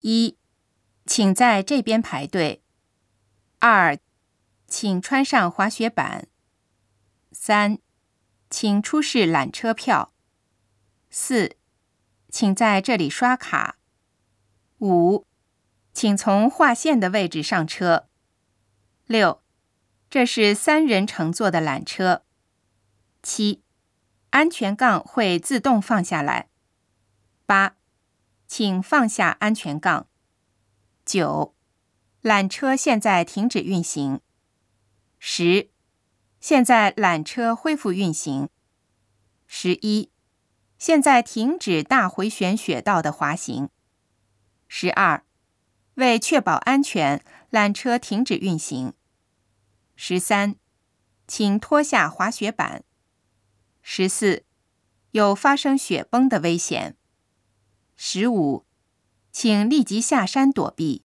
一，请在这边排队。二，请穿上滑雪板。三，请出示缆车票。四，请在这里刷卡。五，请从划线的位置上车。六，这是三人乘坐的缆车。七，安全杠会自动放下来。八，请放下安全杠。九，缆车现在停止运行。十。现在缆车恢复运行。十一，现在停止大回旋雪道的滑行。十二，为确保安全，缆车停止运行。十三，请脱下滑雪板。十四，有发生雪崩的危险。十五，请立即下山躲避。